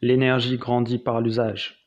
L'énergie grandit par l'usage.